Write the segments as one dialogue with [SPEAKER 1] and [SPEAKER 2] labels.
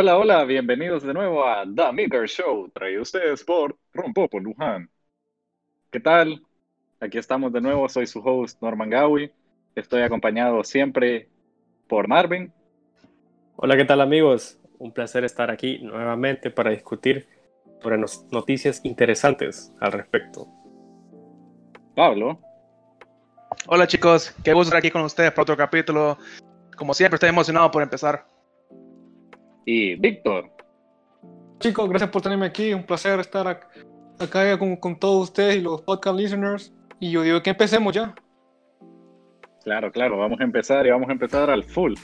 [SPEAKER 1] Hola, hola, bienvenidos de nuevo a The Maker Show, traído ustedes por Rompopo Luján. ¿Qué tal? Aquí estamos de nuevo, soy su host Norman Gawi, estoy acompañado siempre por Marvin.
[SPEAKER 2] Hola, ¿qué tal amigos? Un placer estar aquí nuevamente para discutir sobre noticias interesantes al respecto.
[SPEAKER 1] Pablo.
[SPEAKER 3] Hola chicos, qué gusto estar aquí con ustedes para otro capítulo. Como siempre, estoy emocionado por empezar.
[SPEAKER 1] Y Víctor.
[SPEAKER 4] Chicos, gracias por tenerme aquí. Un placer estar acá con, con todos ustedes y los podcast listeners. Y yo digo que empecemos ya.
[SPEAKER 1] Claro, claro, vamos a empezar y vamos a empezar al full.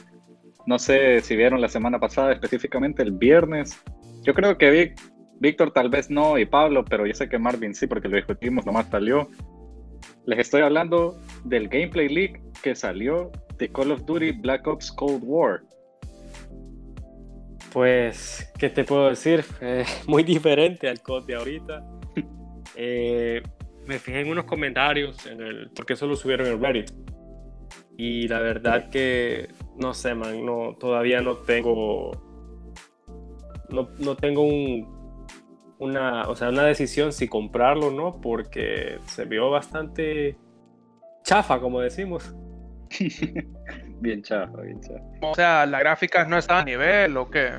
[SPEAKER 1] No sé si vieron la semana pasada, específicamente el viernes. Yo creo que Víctor tal vez no y Pablo, pero yo sé que Marvin sí, porque lo discutimos, nomás salió. Les estoy hablando del Gameplay League que salió de Call of Duty Black Ops Cold War.
[SPEAKER 2] Pues, ¿qué te puedo decir? muy diferente al COD de ahorita. Eh, me fijé en unos comentarios, en el, porque eso lo subieron en Reddit. Y la verdad que, no sé, man, no, todavía no tengo, no, no tengo un, una, o sea, una decisión si comprarlo o no, porque se vio bastante chafa, como decimos.
[SPEAKER 1] bien chafa, bien chafa.
[SPEAKER 3] O sea, ¿las gráficas no estaban a nivel o qué?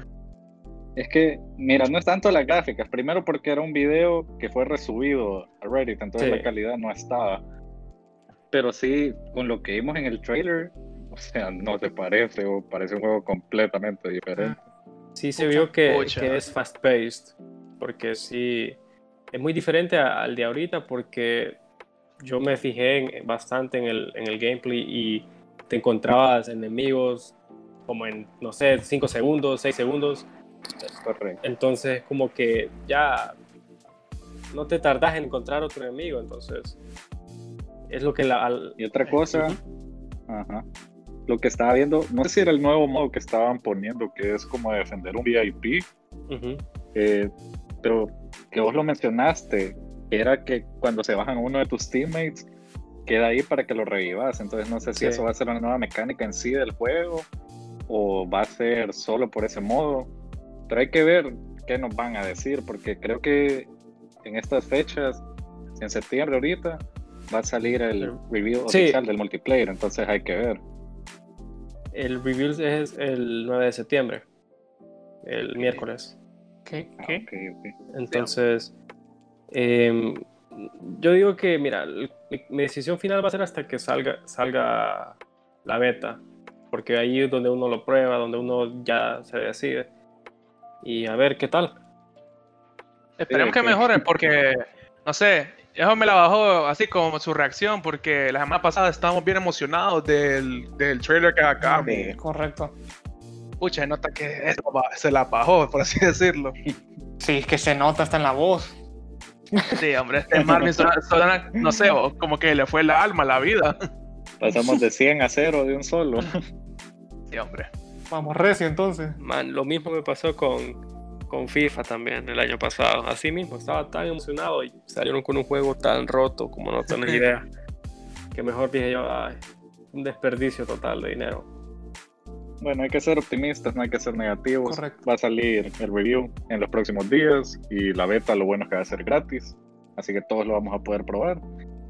[SPEAKER 1] Es que, mira, no es tanto las gráficas. Primero porque era un video que fue resubido a Reddit, entonces la calidad no estaba. Pero sí, con lo que vimos en el trailer, o sea, no te parece, o parece un juego completamente diferente.
[SPEAKER 2] Sí, se vio que, que es fast-paced porque sí, es muy diferente al de ahorita porque yo me fijé bastante en el, en el gameplay y te encontrabas enemigos como en, no sé, 5 segundos, 6 segundos.
[SPEAKER 1] Correcto.
[SPEAKER 2] Entonces, como que ya no te tardas en encontrar otro enemigo, entonces es lo que la...
[SPEAKER 1] y otra cosa, ajá, lo que estaba viendo, no sé si era el nuevo modo que estaban poniendo, que es como defender un VIP. eh, pero que vos lo mencionaste, era que cuando se bajan uno de tus teammates, queda ahí para que lo revivas. Entonces no sé si eso va a ser una nueva mecánica en sí del juego o va a ser solo por ese modo. Pero hay que ver qué nos van a decir, porque creo que en estas fechas, en septiembre ahorita, va a salir el review oficial del multiplayer, entonces hay que ver.
[SPEAKER 2] El review es el 9 de septiembre, el miércoles.
[SPEAKER 4] ¿Qué?
[SPEAKER 1] Ah,
[SPEAKER 4] ¿Qué?
[SPEAKER 2] Entonces, em, yo digo que, mira, mi, decisión final va a ser hasta que salga, salga la beta, porque ahí es donde uno lo prueba, donde uno ya se decide. Y a ver qué tal.
[SPEAKER 3] Esperemos que mejoren, porque, no sé, eso me la bajó así como su reacción, porque la semana pasada estábamos bien emocionados del, del trailer que acá.
[SPEAKER 4] Correcto
[SPEAKER 3] pucha, se nota que se la bajó, por así decirlo.
[SPEAKER 4] Sí, es que se nota hasta en la voz.
[SPEAKER 3] Sí, hombre, este Marvin suena, no sé, como que le fue el alma, la vida.
[SPEAKER 1] Pasamos de 100 a 0 de un solo.
[SPEAKER 3] Sí, hombre.
[SPEAKER 4] Vamos recio entonces.
[SPEAKER 2] Man, lo mismo me pasó con, con FIFA también el año pasado. Así mismo, estaba tan emocionado y salieron con un juego tan roto como no tenés idea. que mejor dije yo, ay, un desperdicio total de dinero.
[SPEAKER 1] Bueno, hay que ser optimistas, no hay que ser negativos. Va a salir el review en los próximos días y la beta lo bueno es que va a ser gratis, así que todos lo vamos a poder probar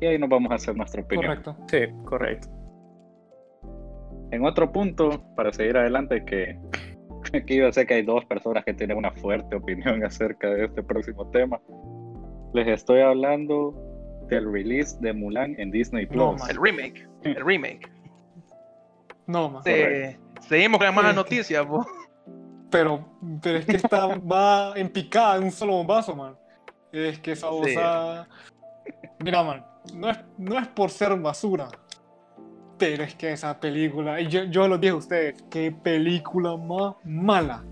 [SPEAKER 1] y ahí nos vamos a hacer nuestra opinión.
[SPEAKER 4] Correcto.
[SPEAKER 2] Sí, correcto.
[SPEAKER 1] En otro punto, para seguir adelante, que aquí yo sé que hay dos personas que tienen una fuerte opinión acerca de este próximo tema. Les estoy hablando del release de Mulan en Disney Plus.
[SPEAKER 3] el remake, el remake.
[SPEAKER 4] No, más.
[SPEAKER 3] Seguimos con las malas noticias,
[SPEAKER 4] Pero, pero es que está, va en picada en un solo bombazo, man. Es que esa. Mira, man, no es, no es por ser basura. Pero es que esa película, y yo, yo lo dije a ustedes, qué película más mala.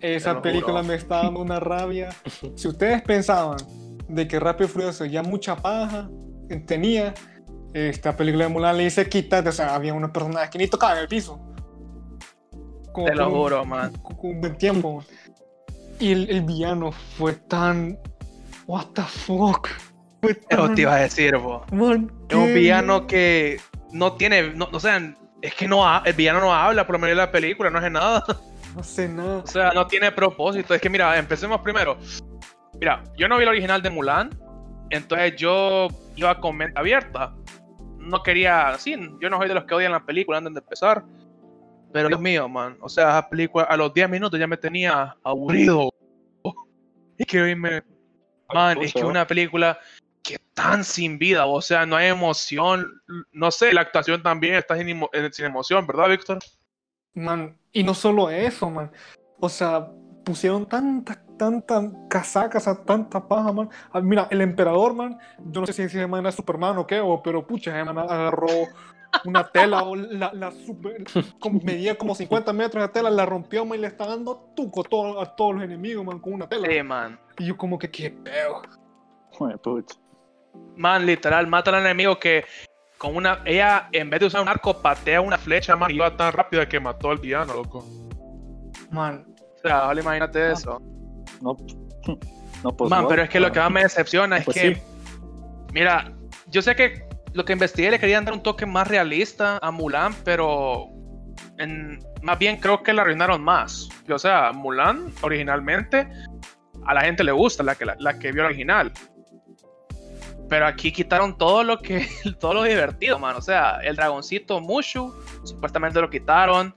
[SPEAKER 4] Esa película me está dando una rabia. Si ustedes pensaban de que Rápido y Furioso ya mucha paja tenía, esta película de Mulan le dice quítate, o sea, había unas personas que ni tocaban el piso.
[SPEAKER 3] Te lo juro, man.
[SPEAKER 4] Un buen tiempo. Y el, villano fue tan. What the fuck.
[SPEAKER 3] Eso te iba a decir, bo. es un villano que no tiene. No, o sea, es que no el villano no habla por lo menos en la película, no hace nada.
[SPEAKER 4] No sé nada.
[SPEAKER 3] O sea, no tiene propósito. Es que mira, empecemos primero. Mira, yo no vi el original de Mulan, entonces yo iba con mente abierta. No quería, sí, yo no soy de los que odian la película antes de empezar. Pero Dios mío, man. O sea, esa película a los 10 minutos ya me tenía aburrido. Y que oíme. Man, es que una película que tan sin vida, o sea, no hay emoción. No sé, la actuación también está sin, sin emoción, ¿verdad, Víctor?
[SPEAKER 4] Man, y no solo eso, man. O sea, pusieron tantas, tantas casacas, a tanta paja, man. Ah, mira, el emperador, man, yo no sé si ese man era Superman o qué, o, pero pucha, man agarró una tela, o la, la super, como, medía como 50 metros de tela, la rompió, man, y le está dando tuco todo, a todos los enemigos, man, con una tela.
[SPEAKER 3] Sí, man.
[SPEAKER 4] Y yo como que, qué pedo.
[SPEAKER 3] Man, literal, mata al enemigo que con una. Ella, en vez de usar un arco, patea una flecha, man, y iba tan rápida que mató al villano, loco.
[SPEAKER 4] Man,
[SPEAKER 3] o sea, ahora imagínate eso.
[SPEAKER 1] No, no pues
[SPEAKER 3] Man, pero es que lo que más me decepciona es
[SPEAKER 2] Pues
[SPEAKER 3] que,
[SPEAKER 2] sí.
[SPEAKER 3] mira, yo sé que lo que investigué le querían dar un toque más realista a Mulan, pero más bien creo que la arruinaron más. O sea, Mulan originalmente a la gente le gusta, la que, la, que vio la original. Pero aquí quitaron todo lo que, todo lo divertido, man. O sea, el dragoncito Mushu, supuestamente lo quitaron.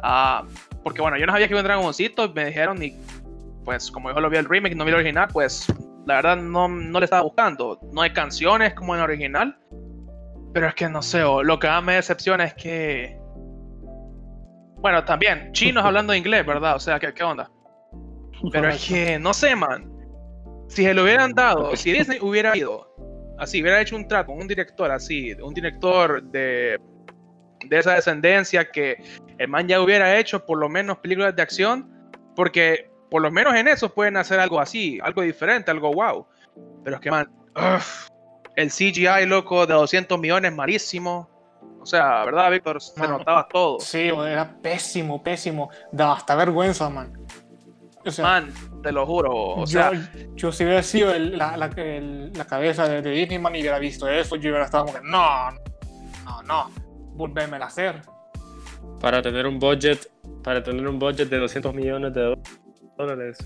[SPEAKER 3] Ah, porque bueno, yo no sabía que iba un dragoncito, me dijeron y pues como yo lo vi el remake, no vi el original, pues la verdad no, no le estaba buscando. No hay canciones como en el original. Pero es que no sé, o lo que más me decepciona es que... Bueno, también, chinos hablando inglés, ¿verdad? O sea, ¿qué, qué onda? Pero es que, no sé, man. Si se lo hubieran dado, si Disney hubiera ido, así, hubiera hecho un trato con un director así, un director de, de esa descendencia, que el man ya hubiera hecho por lo menos películas de acción, porque por lo menos en eso pueden hacer algo así, algo diferente, algo wow. Pero es que, man, ugh, el CGI, loco, de 200 millones, malísimo. O sea, ¿verdad, Víctor? Se notaba todo.
[SPEAKER 4] sí, era pésimo, pésimo. Daba hasta vergüenza, man. O sea,
[SPEAKER 3] Man, te lo juro. O
[SPEAKER 4] yo,
[SPEAKER 3] sea,
[SPEAKER 4] yo si hubiera sido el- la, la- el- la cabeza de, de Disney, man, y hubiera visto eso, yo hubiera estado como que, no, no, no, volvémela a hacer.
[SPEAKER 2] Para tener un budget, para tener un budget de 200 millones de do- dólares,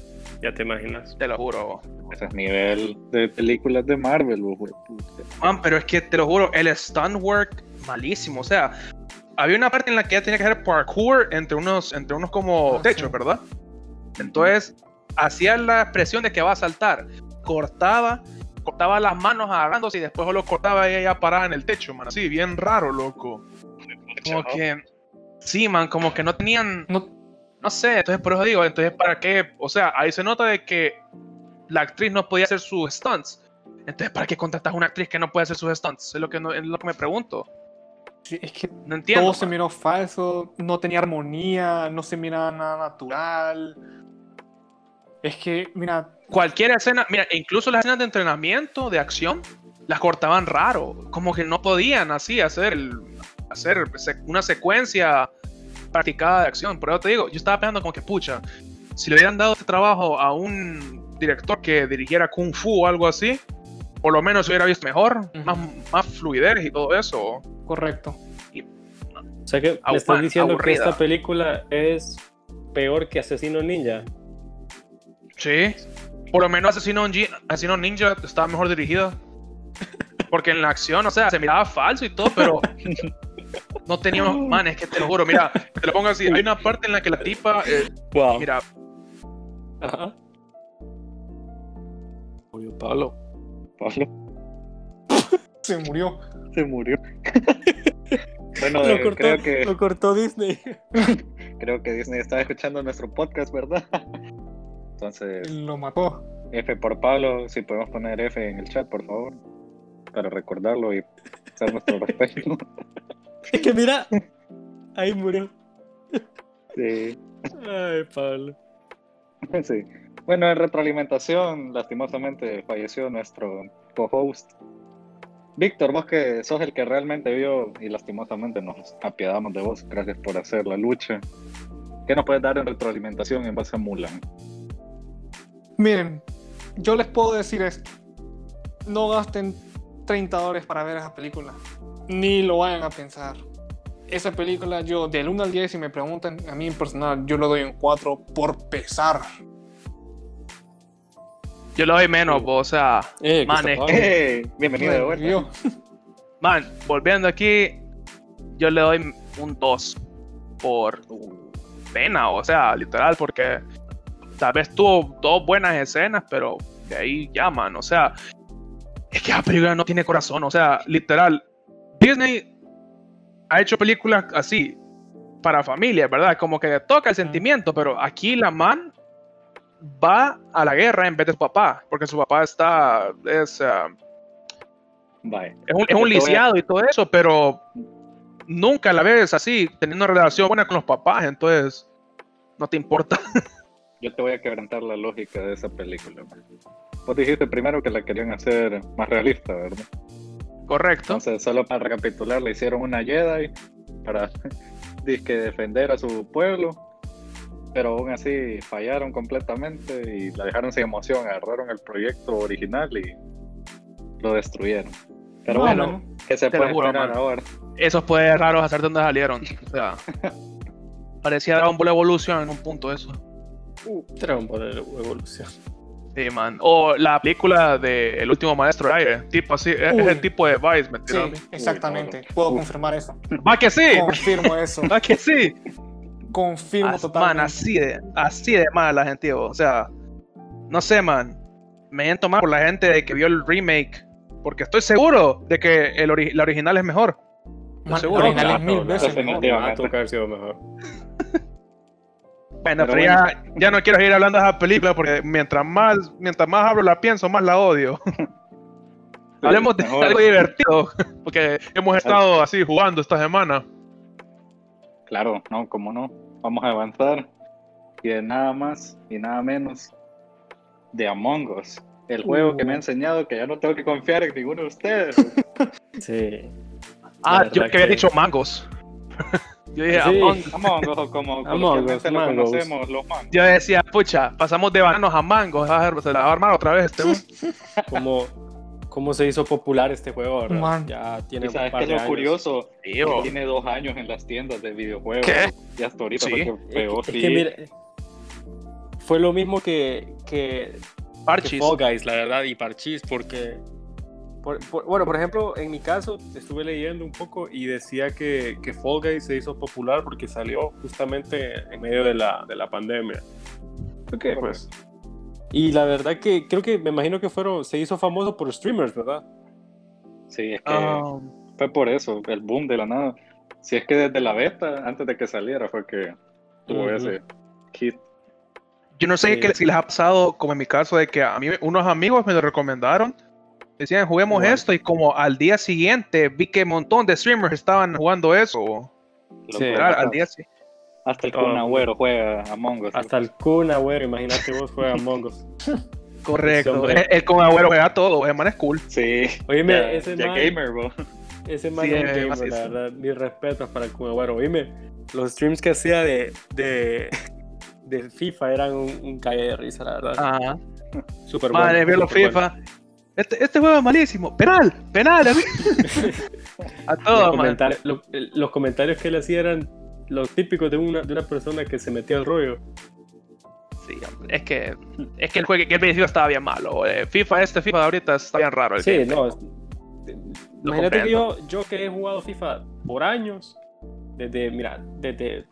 [SPEAKER 2] ya te imaginas.
[SPEAKER 3] te lo juro.
[SPEAKER 1] Ese es nivel de películas de Marvel, güey.
[SPEAKER 3] Man, pero es que te lo juro, el stunt work malísimo. O sea, había una parte en la que ella tenía que hacer parkour entre unos, entre unos como
[SPEAKER 4] Ah,
[SPEAKER 3] techos,
[SPEAKER 4] sí.
[SPEAKER 3] ¿verdad? Entonces, hacía la expresión de que va a saltar. Cortaba, cortaba las manos agarrándose y después solo cortaba y ella parada en el techo, man. Así, bien raro, loco. Como que. Sí, man, como que no tenían.
[SPEAKER 4] No,
[SPEAKER 3] No sé, entonces por eso digo, entonces para qué, o sea, ahí se nota de que la actriz no podía hacer sus stunts. Entonces, ¿para qué contratas a una actriz que no puede hacer sus stunts? Es lo que, no, es lo que me pregunto.
[SPEAKER 4] sí, es que
[SPEAKER 3] No entiendo.
[SPEAKER 4] todo se
[SPEAKER 3] man.
[SPEAKER 4] miró falso, no tenía armonía, no se miraba nada natural. Es que, mira,
[SPEAKER 3] Cualquier escena, mira, incluso las escenas de entrenamiento, de acción, las cortaban raro. Como que no podían así hacer, el- hacer se- una secuencia practicada de acción. Por eso te digo, yo estaba pensando como que, pucha, si le hubieran dado este trabajo a un director que dirigiera Kung Fu o algo así, por lo menos se hubiera visto mejor, más, más fluidez y todo eso.
[SPEAKER 4] correcto.
[SPEAKER 2] O sea que me estás diciendo
[SPEAKER 3] aburrida.
[SPEAKER 2] que esta película es peor que Asesino Ninja.
[SPEAKER 3] Sí. Por lo menos Asesino, Asesino Ninja estaba mejor dirigida. Porque en la acción, o sea, se miraba falso y todo, pero no tenía unos manes, que te lo juro. Mira, te lo pongo así. Hay una parte en la que la tipa, eh,
[SPEAKER 2] Wow.
[SPEAKER 3] mira,
[SPEAKER 2] Ajá. Oye, Pablo.
[SPEAKER 1] Pablo
[SPEAKER 4] Se murió.
[SPEAKER 1] se murió. bueno,
[SPEAKER 2] Lo
[SPEAKER 1] eh,
[SPEAKER 2] cortó,
[SPEAKER 1] creo que
[SPEAKER 2] lo cortó Disney.
[SPEAKER 1] creo que Disney estaba escuchando nuestro podcast, ¿verdad? Entonces,
[SPEAKER 4] Lo mató.
[SPEAKER 1] F por Pablo, si podemos poner F en el chat, por favor, para recordarlo y hacer nuestro respeto.
[SPEAKER 2] Es que mira, ahí murió.
[SPEAKER 1] sí.
[SPEAKER 2] Ay, Pablo.
[SPEAKER 1] Sí. Bueno, en retroalimentación, lastimosamente falleció nuestro co-host. Víctor, vos que sos el que realmente vio y lastimosamente nos apiadamos de vos, gracias por hacer la lucha. ¿Qué nos puedes dar en retroalimentación en base a Mulan?
[SPEAKER 4] Miren, yo les puedo decir esto. No gasten 30 dólares para ver esa película. Ni lo vayan a pensar. esa película, yo del 1 al 10, si me preguntan a mí en personal, yo lo doy un 4 por pesar.
[SPEAKER 3] Yo lo doy menos, o sea,
[SPEAKER 2] Eh,
[SPEAKER 3] man, es
[SPEAKER 2] Nolan.
[SPEAKER 1] Eh, bienvenido de vuelta.
[SPEAKER 4] Yo,
[SPEAKER 3] man, volviendo aquí, yo le doy un 2 por pena, o sea, literal, porque tal vez tuvo dos buenas escenas, pero de ahí ya, man, o sea, es que la película no tiene corazón, o sea, literal, Disney ha hecho películas así para familia, ¿verdad? Como que toca el sentimiento, pero aquí la man va a la guerra en vez de su papá, porque su papá está, es,
[SPEAKER 1] Bye.
[SPEAKER 3] es un, es
[SPEAKER 1] voy a-
[SPEAKER 3] lisiado y todo eso, pero nunca la ves así, teniendo una relación buena con los papás, entonces no te importa.
[SPEAKER 1] Yo te voy a quebrantar la lógica de esa película. Vos dijiste primero que la querían hacer más realista, ¿verdad?
[SPEAKER 3] Correcto.
[SPEAKER 1] Entonces, solo para recapitular, le hicieron una Jedi para dizque, defender a su pueblo, pero aún así fallaron completamente y la dejaron sin emoción, agarraron el proyecto original y lo destruyeron. Pero
[SPEAKER 3] Bueno,
[SPEAKER 1] bueno, ¿qué se puede
[SPEAKER 3] juro,
[SPEAKER 1] esperar
[SPEAKER 3] man.
[SPEAKER 1] ahora?
[SPEAKER 3] Esos poderes raros hacer de dónde salieron. O sea, parecía Dragon Ball Evolution en un punto eso.
[SPEAKER 2] Dragon Ball Evolución.
[SPEAKER 3] Sí, man. O la película de El último maestro del aire. Tipo así, es,
[SPEAKER 4] Uy.
[SPEAKER 3] el tipo de Vice, ¿me
[SPEAKER 4] sí, exactamente.
[SPEAKER 1] Uy,
[SPEAKER 4] Puedo
[SPEAKER 1] Uf.
[SPEAKER 4] confirmar eso.
[SPEAKER 3] ¿Va que sí?
[SPEAKER 4] Confirmo eso.
[SPEAKER 3] ¿Va que sí?
[SPEAKER 4] Confirmo
[SPEAKER 3] As- man,
[SPEAKER 4] totalmente.
[SPEAKER 3] así de, así de mal la gente, o sea, no sé, man. Me siento mal por la gente de que vio el remake. Porque estoy seguro de que el ori- la original es mejor.
[SPEAKER 4] Man,
[SPEAKER 3] seguro.
[SPEAKER 4] original es mil veces
[SPEAKER 1] definitivamente.
[SPEAKER 4] mejor.
[SPEAKER 2] Va a tocar haber sido mejor.
[SPEAKER 3] Bueno,
[SPEAKER 1] Pero
[SPEAKER 3] pero, ya, ya no quiero seguir hablando de esa película porque mientras más, mientras más hablo la pienso, más la odio. Hablemos de
[SPEAKER 1] Mejor.
[SPEAKER 3] algo divertido. Porque hemos estado así jugando esta semana.
[SPEAKER 1] Claro, no, como no. Vamos a avanzar. Y de nada más y nada menos de Among Us. El juego que me ha
[SPEAKER 2] Uh.
[SPEAKER 1] enseñado que ya no tengo que confiar en ninguno de ustedes.
[SPEAKER 2] Sí.
[SPEAKER 3] Ah, yo que había dicho mangos. Yo dije
[SPEAKER 2] Sí.
[SPEAKER 3] Among
[SPEAKER 1] Among Us, o como
[SPEAKER 2] Among Us,
[SPEAKER 1] coloquialmente lo
[SPEAKER 2] mangos.
[SPEAKER 1] conocemos, los mangos.
[SPEAKER 3] Yo decía, pucha, pasamos de bananos a mangos. Se la va a armar otra vez este. man.
[SPEAKER 2] ¿Cómo, ¿Cómo se hizo popular este juego, verdad?
[SPEAKER 4] Man.
[SPEAKER 2] Ya tiene
[SPEAKER 1] Y
[SPEAKER 2] un
[SPEAKER 1] sabes
[SPEAKER 2] par
[SPEAKER 1] que
[SPEAKER 2] de
[SPEAKER 1] lo
[SPEAKER 2] años.
[SPEAKER 1] curioso,
[SPEAKER 3] Tío.
[SPEAKER 1] tiene dos años en las tiendas de videojuegos.
[SPEAKER 3] ¿Qué?
[SPEAKER 1] Y hasta ahorita
[SPEAKER 3] Sí.
[SPEAKER 1] fue
[SPEAKER 2] Es, es que mira, fue lo mismo que, que, que. Fall Guys, la verdad, y Parchis, porque, por- por- bueno, por ejemplo, en mi caso, estuve leyendo un poco y decía que, que Fall Guys se hizo popular porque salió justamente en medio de la, de la pandemia. Ok, pues. Y la verdad que creo que me imagino que fueron, se hizo famoso por streamers, ¿verdad?
[SPEAKER 1] Sí, es que
[SPEAKER 3] Ah,
[SPEAKER 1] fue por eso, el boom de la nada. Si es que desde la beta, antes de que saliera, fue que tuvo
[SPEAKER 2] Ujú.
[SPEAKER 1] ese hit.
[SPEAKER 3] yo no sé
[SPEAKER 2] Sí.
[SPEAKER 3] qué- si les ha pasado, como en mi caso, de que a mí unos amigos me lo recomendaron. Decían, juguemos
[SPEAKER 2] Igual.
[SPEAKER 3] esto. Y como al día siguiente vi que un montón de streamers estaban jugando eso.
[SPEAKER 2] Sí.
[SPEAKER 3] al día.
[SPEAKER 1] Hasta el
[SPEAKER 2] Todo.
[SPEAKER 1] Kun Agüero juega Among Us.
[SPEAKER 2] Hasta el Kun Agüero, imagínate vos juega Among Us.
[SPEAKER 3] Correcto. El, el con agüero juega todo. El man es cool.
[SPEAKER 1] Sí.
[SPEAKER 2] Oíme,
[SPEAKER 1] ya,
[SPEAKER 2] ese
[SPEAKER 1] ya
[SPEAKER 2] man-
[SPEAKER 1] gamer, bro.
[SPEAKER 2] Ese man
[SPEAKER 3] Sí,
[SPEAKER 2] es un
[SPEAKER 3] es
[SPEAKER 2] gamer,
[SPEAKER 3] macizo.
[SPEAKER 2] la verdad. Mis respetos para el Kun Agüero. Oíme, los streams que hacía de, de, de FIFA eran un, un cague de risa, la verdad.
[SPEAKER 3] Ajá.
[SPEAKER 2] Súper
[SPEAKER 3] Madre,
[SPEAKER 2] bueno.
[SPEAKER 3] los
[SPEAKER 2] bueno.
[SPEAKER 3] Este, este juego es malísimo. Penal, penal. a
[SPEAKER 2] Los,
[SPEAKER 3] todos, man.
[SPEAKER 2] comentarios, lo- los comentarios que él hacía eran los típicos de una, de una persona que se metía al rollo.
[SPEAKER 3] Sí, es que, es que el juego que el principio estaba bien malo. eh, FIFA, este FIFA de ahorita está bien raro. el
[SPEAKER 2] Sí,
[SPEAKER 3] gameplay.
[SPEAKER 2] no. es- Imagínate que yo que he jugado FIFA por años, desde, mira, desde,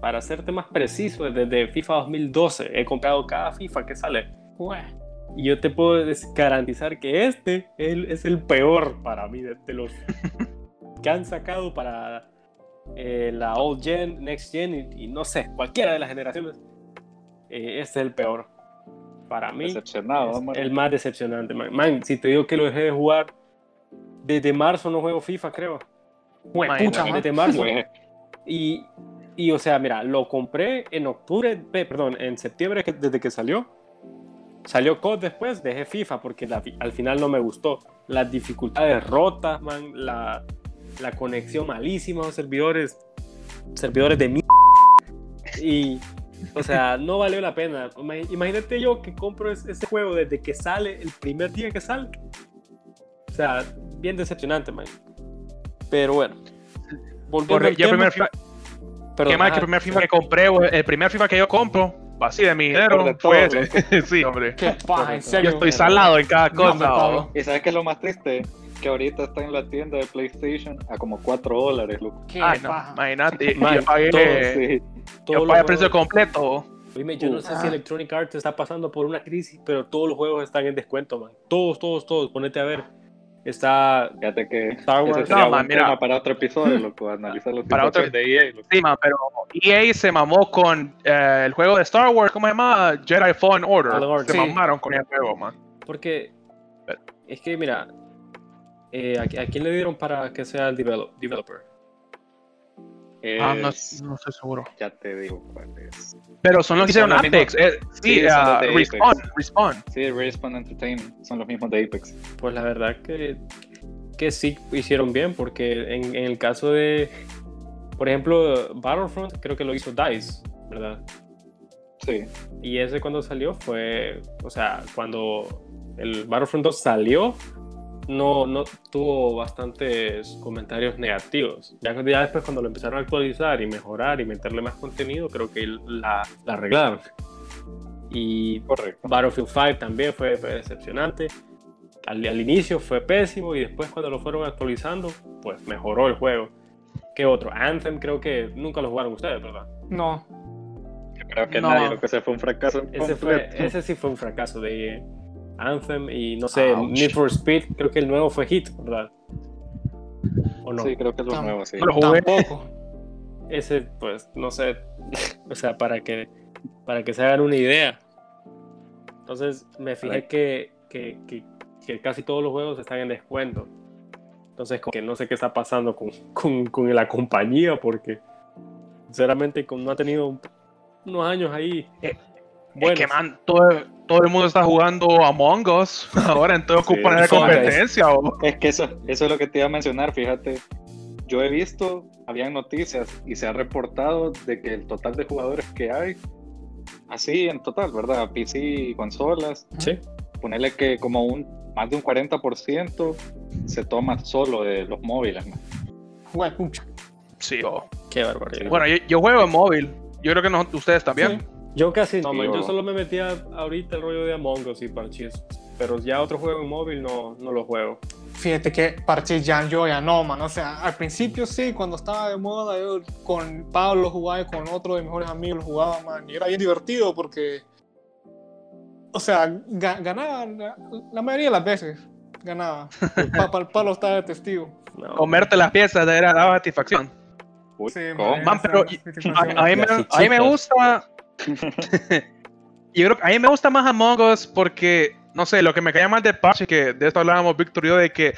[SPEAKER 2] para serte más preciso, desde FIFA 2012, he comprado cada FIFA que sale. Y yo te puedo garantizar que este es el, es el peor para mí de, de los que han sacado para eh, la old gen, next gen y, y no sé, cualquiera de las generaciones. Eh, este es el peor. Para mí,
[SPEAKER 1] Decepcionado,
[SPEAKER 2] es el más decepcionante. Man. Man, si te digo que lo dejé de jugar, desde marzo no juego FIFA, creo.
[SPEAKER 3] Imagínate.
[SPEAKER 4] pucha, man.
[SPEAKER 2] Desde marzo. Y, y, o sea, mira, lo compré en octubre, eh, perdón, en septiembre desde que salió. Salió COD después, dejé FIFA porque la- al final no me gustó. Las dificultades rotas, man, la, la conexión malísima los servidores, servidores de mierda. Y, o sea, no valió la pena. Ima- Imagínate yo que compro es- ese juego desde que sale, el primer día que sale. O sea, bien decepcionante, man. Pero bueno. volviendo al
[SPEAKER 3] yo
[SPEAKER 2] tema,
[SPEAKER 3] primer FIFA,
[SPEAKER 2] perdón,
[SPEAKER 3] ¿Qué más que el primer FIFA que compré, el primer FIFA que yo compro, así de mi dinero,
[SPEAKER 1] de
[SPEAKER 3] fue
[SPEAKER 1] todo,
[SPEAKER 3] ese. sí, hombre.
[SPEAKER 4] Qué paja, en serio.
[SPEAKER 3] Yo estoy salado en cada cosa.
[SPEAKER 1] ¿Y sabes qué es lo más triste? Que ahorita está en la tienda de PlayStation a como 4 dólares, loco.
[SPEAKER 4] Qué
[SPEAKER 3] Ay, no,
[SPEAKER 4] paja.
[SPEAKER 3] imagínate.
[SPEAKER 2] Man,
[SPEAKER 3] yo pagué,
[SPEAKER 2] todo,
[SPEAKER 1] Sí.
[SPEAKER 2] todos
[SPEAKER 3] yo pagué precio
[SPEAKER 2] juegos-
[SPEAKER 3] completo.
[SPEAKER 2] Oíme, yo no sé
[SPEAKER 4] Ah.
[SPEAKER 2] si Electronic Arts está pasando por una crisis, pero todos los juegos están en descuento, man. Todos, todos, todos. Ponete a ver. Está
[SPEAKER 1] Fíjate que
[SPEAKER 2] Star
[SPEAKER 1] ese
[SPEAKER 2] Wars.
[SPEAKER 1] sería
[SPEAKER 3] No, man,
[SPEAKER 1] tema para otro episodio, loco, analizar los
[SPEAKER 3] Para otro-
[SPEAKER 1] de EA. loco.
[SPEAKER 3] Sí, man, pero EA se mamó con eh, el juego de Star Wars, ¿cómo se llama? Jedi Fallen Order. Se
[SPEAKER 4] sí.
[SPEAKER 3] mamaron con el juego, man.
[SPEAKER 2] Porque es que, mira, eh, ¿a, a quién le dieron para que sea el develop- developer?
[SPEAKER 3] Ah, no, no estoy seguro.
[SPEAKER 1] Ya te digo cuál es.
[SPEAKER 3] Pero son los que hicieron Apex. eh, sí,
[SPEAKER 1] Sí, de
[SPEAKER 3] Respawn. Respawn.
[SPEAKER 1] Sí, Respawn Entertainment son los mismos de Apex.
[SPEAKER 2] Pues la verdad que, que sí hicieron bien, porque en, en el caso de, por ejemplo, Battlefront, creo que lo hizo DICE, ¿verdad?
[SPEAKER 1] Sí.
[SPEAKER 2] Y ese cuando salió fue, o sea, cuando el Battlefront 2 salió, no, no tuvo bastantes comentarios negativos. Ya, ya después cuando lo empezaron a actualizar y mejorar y meterle más contenido, creo que la, la arreglaron. Y
[SPEAKER 1] Correcto.
[SPEAKER 2] Battlefield 5 también fue, fue decepcionante. Al, al inicio fue pésimo y después cuando lo fueron actualizando, pues mejoró el juego. ¿Qué otro? Anthem creo que nunca lo jugaron ustedes, ¿verdad?
[SPEAKER 4] No.
[SPEAKER 1] Creo que
[SPEAKER 3] No.
[SPEAKER 1] nadie, lo que se fue un fracaso.
[SPEAKER 2] Ese, fue, ese sí fue un fracaso de Anthem y no sé,
[SPEAKER 3] Ouch.
[SPEAKER 2] Need for Speed, creo que el nuevo fue Hit, ¿verdad? ¿O no?
[SPEAKER 1] Sí, creo que es lo nuevo, sí.
[SPEAKER 3] Jugué.
[SPEAKER 4] Tampoco.
[SPEAKER 2] Ese, pues, no sé, o sea, para que, para que se hagan una idea. Entonces me fijé que, que, que, que casi todos los juegos están en descuento. Entonces, como que no sé qué está pasando con, con, con la compañía, porque sinceramente como no ha tenido un- unos años ahí. Buenos.
[SPEAKER 3] Es que, man, todo, todo el mundo está jugando Among Us. Ahora entonces
[SPEAKER 1] Sí,
[SPEAKER 3] ocupan la competencia. ¿o?
[SPEAKER 1] Es que eso, eso es lo que te iba a mencionar, fíjate. Yo he visto, habían noticias y se ha reportado de que el total de jugadores que hay, así en total, ¿verdad? PC y consolas,
[SPEAKER 2] Sí.
[SPEAKER 1] ponerle que como un más de un 40% se toma solo de los móviles. ¿no?
[SPEAKER 3] Sí, o-
[SPEAKER 2] Qué barbaridad.
[SPEAKER 3] Bueno, yo, yo juego en móvil. Yo creo que no, ustedes también.
[SPEAKER 4] Sí.
[SPEAKER 2] Yo casi no, man, yo solo me metía ahorita el rollo de Among Us y Parchís. Pero ya otro juego en móvil no, no lo juego.
[SPEAKER 4] Fíjate que parches ya yo ya no, man. O sea, al principio sí, cuando estaba de moda, yo con Pablo jugaba y con otro de mis mejores amigos jugaba, man. Y era bien divertido porque. O sea, ga- ganaba la, mayoría de las veces. Ganaba. Pa- pa- Pablo estaba de testigo.
[SPEAKER 2] No.
[SPEAKER 3] Comerte las piezas era daba satisfacción.
[SPEAKER 1] Uy,
[SPEAKER 4] Sí, man.
[SPEAKER 3] Man, pero a, a mí me, a mí me gusta. yo creo que a mí me gusta más Among Us porque, no sé, lo que me cae mal de Parche, que de esto hablábamos Víctor y yo, de que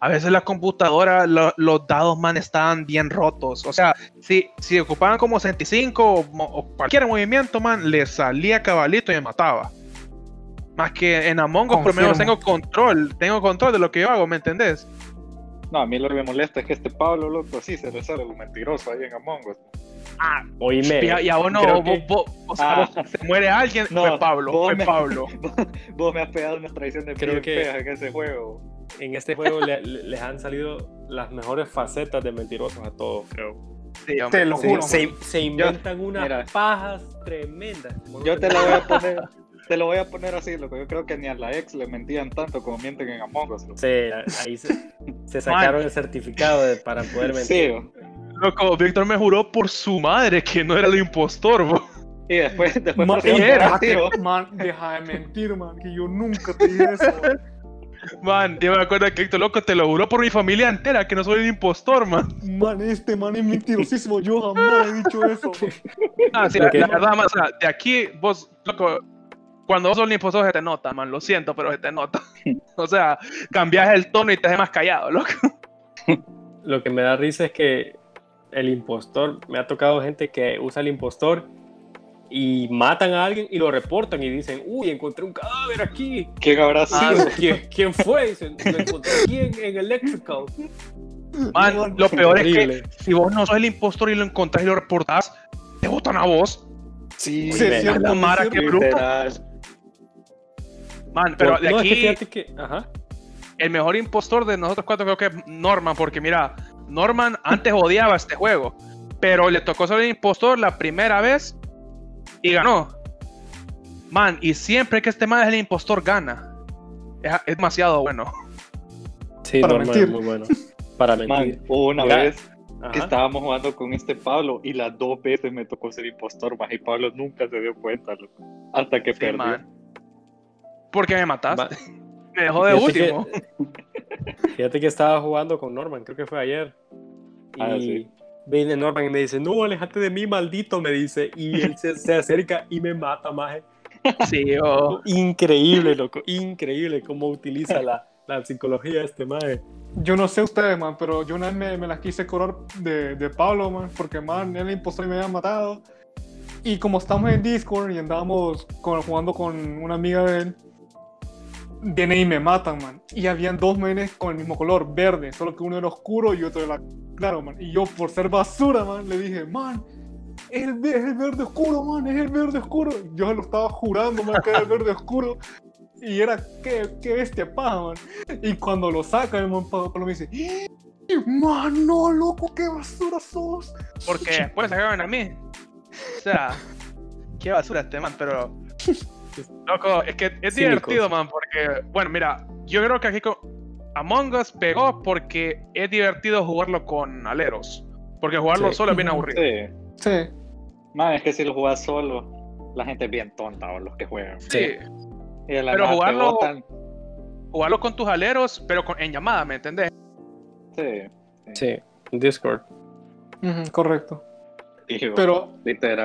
[SPEAKER 3] a veces la computadora, lo- los dados, man, estaban bien rotos. O sea, si, si ocupaban como 65 o, o cualquier movimiento, man, le salía cabalito y me mataba. Más que en Among Us, por lo menos tengo control, tengo control de lo que yo hago, ¿me entendés?
[SPEAKER 1] No, a mí lo que me molesta es que este Pablo, loco, sí se le sale lo mentiroso ahí en Among Us.
[SPEAKER 2] Oíme.
[SPEAKER 3] Y, a- y a vos no, vos-
[SPEAKER 2] que-
[SPEAKER 3] vos- o sea,
[SPEAKER 1] Ah.
[SPEAKER 3] vos- se muere alguien,
[SPEAKER 1] No,
[SPEAKER 3] fue Pablo,
[SPEAKER 1] vos
[SPEAKER 3] fue
[SPEAKER 1] me-
[SPEAKER 3] Pablo.
[SPEAKER 1] Vos me has pegado una traición de
[SPEAKER 2] Creo que-
[SPEAKER 1] en ese juego.
[SPEAKER 2] en este juego le- le- les han salido las mejores facetas de mentirosos a todos, creo.
[SPEAKER 3] Sí, hombre.
[SPEAKER 4] Te lo
[SPEAKER 2] Se,
[SPEAKER 4] juro.
[SPEAKER 2] se- se inventan unas
[SPEAKER 1] mira.
[SPEAKER 2] pajas tremendas.
[SPEAKER 1] Yo te lo voy a poner, te lo voy a poner así, loco. Yo creo que ni a la ex le mentían tanto como mienten en Among Us. loco.
[SPEAKER 2] Sí, ahí se, se sacaron el certificado de- para poder
[SPEAKER 1] Sí,
[SPEAKER 2] mentir.
[SPEAKER 3] Loco, Víctor me juró por su madre que no era el impostor, bo.
[SPEAKER 1] y después, después
[SPEAKER 4] Man,
[SPEAKER 3] era,
[SPEAKER 4] man, deja de mentir, man, que yo nunca te dije eso. man.
[SPEAKER 3] Man, yo me acuerdo que Víctor, loco, te lo juró por mi familia entera que no soy el impostor, man.
[SPEAKER 4] Man, este man es mentirosísimo. Yo jamás he dicho eso. man.
[SPEAKER 3] Ah, sí, la verdad, man, o sea, de aquí, vos, loco, cuando vos sos el impostor se te nota, man, lo siento, pero se te nota. O sea, cambias el tono y te haces más callado, loco.
[SPEAKER 2] Lo que me da risa es que el impostor, me ha tocado gente que usa el impostor y matan a alguien y lo reportan y dicen, uy, encontré un cadáver aquí.
[SPEAKER 1] ¿Quién habrá
[SPEAKER 2] Ah,
[SPEAKER 1] sido?
[SPEAKER 2] ¿quién, quién fue? Dicen, lo encontré aquí en, en Electrical.
[SPEAKER 3] Man, lo peor es que si vos no sos el impostor y lo encontrás y lo reportás, te votan a vos.
[SPEAKER 1] Sí,
[SPEAKER 4] Sí, es cierto,
[SPEAKER 3] mara que bruto. Man, pero de
[SPEAKER 2] no, es que
[SPEAKER 3] aquí,
[SPEAKER 2] fíjate que, ajá.
[SPEAKER 3] el mejor impostor de nosotros cuatro creo que es Norman, porque mira, Norman antes odiaba este juego, pero le tocó ser el impostor la primera vez y ganó. Man, y siempre que este man es el impostor gana. Es, demasiado bueno.
[SPEAKER 2] Sí, Para Norman mentir. es muy bueno. Para mentir.
[SPEAKER 1] Man, una vez que estábamos jugando con este Pablo y las dos veces me tocó ser impostor, más y Pablo nunca se dio cuenta, hasta que sí, Man.
[SPEAKER 3] Porque me mataste. me dejó de último.
[SPEAKER 2] Fíjate que estaba jugando con Norman, creo que fue ayer. Ah, y viene Norman y me dice, no, alejate de mí, maldito, me dice. Y él se, acerca y me mata, maje.
[SPEAKER 3] Sí, oh.
[SPEAKER 2] Increíble, loco, increíble cómo utiliza la, la psicología este maje.
[SPEAKER 4] Yo no sé ustedes, man, pero yo una vez me, me las quise cobrar de, de Pablo, man, porque, man, él impostor y me había matado. Y como estamos en Discord y andábamos jugando con una amiga de él, viene y me matan, man. Y habían dos menes con el mismo color, verde, solo que uno era oscuro y otro era claro, man. Y yo, por ser basura, man, le dije, man, es el, verde oscuro, man, es el verde oscuro. Yo lo estaba jurando, man, que era el verde oscuro. Y era, qué, qué bestia paja, man. Y cuando lo saca, el man me dice, man, no, loco, qué basura sos.
[SPEAKER 3] Porque después sacaron a mí. O sea, qué basura este man, pero Loco, es que es divertido, man, porque, bueno, mira, yo creo que aquí con Among Us pegó porque es divertido jugarlo con aleros. Porque jugarlo solo es bien aburrido.
[SPEAKER 1] Sí. Sí. Man, es que si lo juegas solo, la gente es bien tonta o los que juegan.
[SPEAKER 3] Sí. Pero jugarlo, jugarlo con tus aleros, pero en llamada, ¿me entendés?
[SPEAKER 1] Sí.
[SPEAKER 2] Sí, en Discord.
[SPEAKER 4] correcto. Pero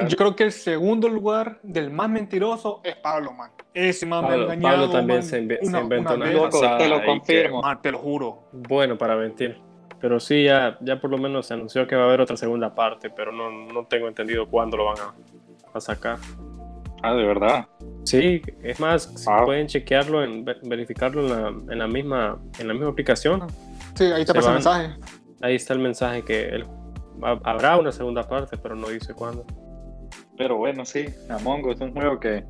[SPEAKER 4] yo creo que el segundo lugar del más mentiroso es Pablo, man. Ese man me ha engañado.
[SPEAKER 2] Pablo también se, inventó una,
[SPEAKER 1] una Te lo confirmo.
[SPEAKER 4] te lo juro.
[SPEAKER 2] Bueno, para mentir. Pero sí, ya, ya por lo menos se anunció que va a haber otra segunda parte, pero no, no tengo entendido cuándo lo van a, a sacar.
[SPEAKER 1] Ah, ¿de verdad?
[SPEAKER 2] Sí, es más, si ah. pueden chequearlo, en, verificarlo en la, en la, misma, en la misma aplicación.
[SPEAKER 4] Sí, ahí te pasa el mensaje.
[SPEAKER 2] Ahí está el mensaje que el habrá una segunda parte, pero no dice cuándo.
[SPEAKER 1] Pero bueno, sí, Among Us es un juego que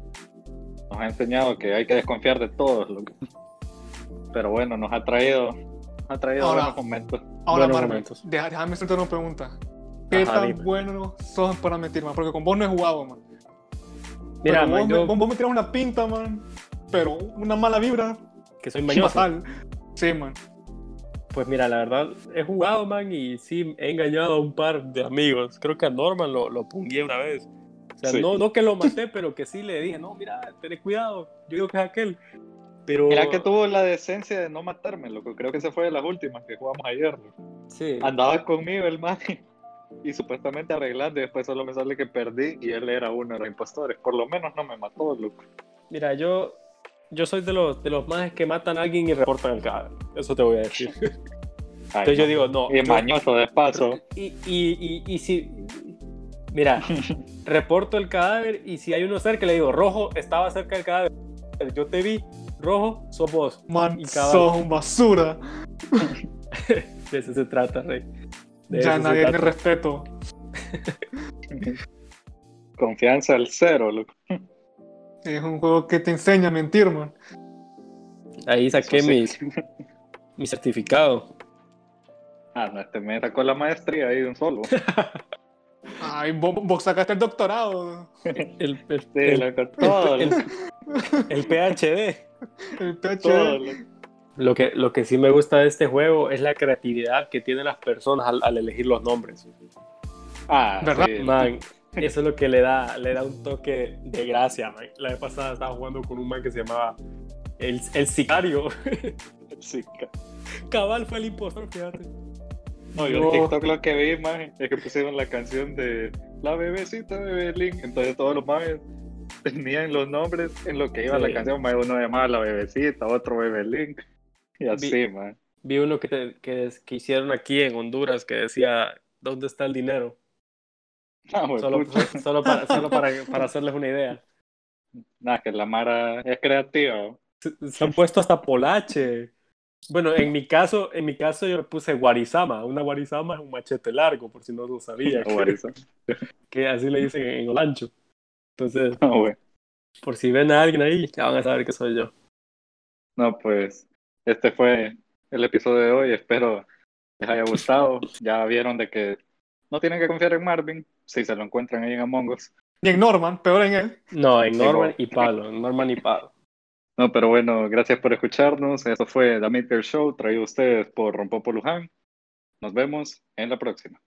[SPEAKER 1] nos ha enseñado que hay que desconfiar de todos. Pero bueno, nos ha traído, ha traído buenos momentos.
[SPEAKER 4] Ahora, momentos. déjame hacerte una pregunta. ¿Qué tan buenos son para mentir, man? Porque con vos no he jugado, man. Mira, vos, me, tiras una pinta, man. Pero una mala vibra.
[SPEAKER 2] Que soy mañoso.
[SPEAKER 4] Sí, man.
[SPEAKER 2] Pues mira, la verdad, he jugado, man, y sí, he engañado a un par de amigos. Creo que a Norman lo, lo pungué una vez. O sea, no, no que lo maté, pero que sí le dije, no, mira, ten cuidado, yo digo que es aquel. Pero...
[SPEAKER 1] Mira que tuvo la decencia de no matarme, loco. Creo que esa fue de las últimas que jugamos ayer. Sí. Andaba conmigo el man y supuestamente arreglando y después solo me sale que perdí y él era uno de los impostores. Por lo menos no me mató, loco.
[SPEAKER 2] Mira, yo yo soy de los, de los más que matan a alguien y reportan el cadáver. Eso te voy a decir. Entonces yo digo, no.
[SPEAKER 1] Y mañoso de paso.
[SPEAKER 2] Y, y, y, y, si. Mira, reporto el cadáver y si hay uno cerca, le digo, rojo, estaba cerca del cadáver. Yo te vi, rojo, sos vos.
[SPEAKER 4] Man, sos un basura.
[SPEAKER 2] de eso se trata, Rey.
[SPEAKER 4] ya nadie tiene respeto.
[SPEAKER 1] Confianza al cero, loco.
[SPEAKER 4] Es un juego que te enseña a mentir, man.
[SPEAKER 2] Ahí saqué mi, certificado.
[SPEAKER 1] Ah, no, este me sacó la maestría ahí de un solo.
[SPEAKER 4] Ay, vos, sacaste el doctorado.
[SPEAKER 2] El, el, todo, el, PhD.
[SPEAKER 4] El PhD.
[SPEAKER 2] Lo que, lo que sí me gusta de este juego es la creatividad que tienen las personas al, elegir los nombres.
[SPEAKER 1] Ah,
[SPEAKER 4] ¿verdad?
[SPEAKER 2] Man, eso es lo que le da, le da un toque de gracia, man. La vez pasada estaba jugando con un man que se llamaba El, el Sicario.
[SPEAKER 1] El Sicario.
[SPEAKER 2] Cabal fue el impostor, fíjate.
[SPEAKER 1] No, yo en TikTok lo que vi, man, es que pusieron la canción de La bebecita de Link. Entonces todos los mames tenían los nombres en lo que iba la canción. Uno llamaba La bebecita, otro bebé Link. Y así,
[SPEAKER 2] vi,
[SPEAKER 1] man.
[SPEAKER 2] Vi uno que, que, que hicieron aquí en Honduras que decía, ¿dónde está el dinero?
[SPEAKER 1] Ah,
[SPEAKER 2] solo, solo, para, solo para, para, hacerles una idea.
[SPEAKER 1] Nada, que la Mara es creativa.
[SPEAKER 2] Se, han puesto hasta Polache. Bueno, en mi caso, en mi caso yo puse Guarizama. Una Guarizama es un machete largo, por si no lo sabía. Que, que así le dicen en Olancho. Entonces,
[SPEAKER 1] ah,
[SPEAKER 2] por si ven a alguien ahí, ya van a saber que soy yo.
[SPEAKER 1] No, pues, este fue el episodio de hoy. Espero les haya gustado. Ya vieron de que no tienen que confiar en Marvin si se lo encuentran ahí en Among Us.
[SPEAKER 4] Ni en Norman, peor en él.
[SPEAKER 2] No, en Norman y Palo, Norman y Palo.
[SPEAKER 1] No, pero bueno, gracias por escucharnos. Esto fue The Meteor Show, traído a ustedes por Rompopo Luján. Nos vemos en la próxima.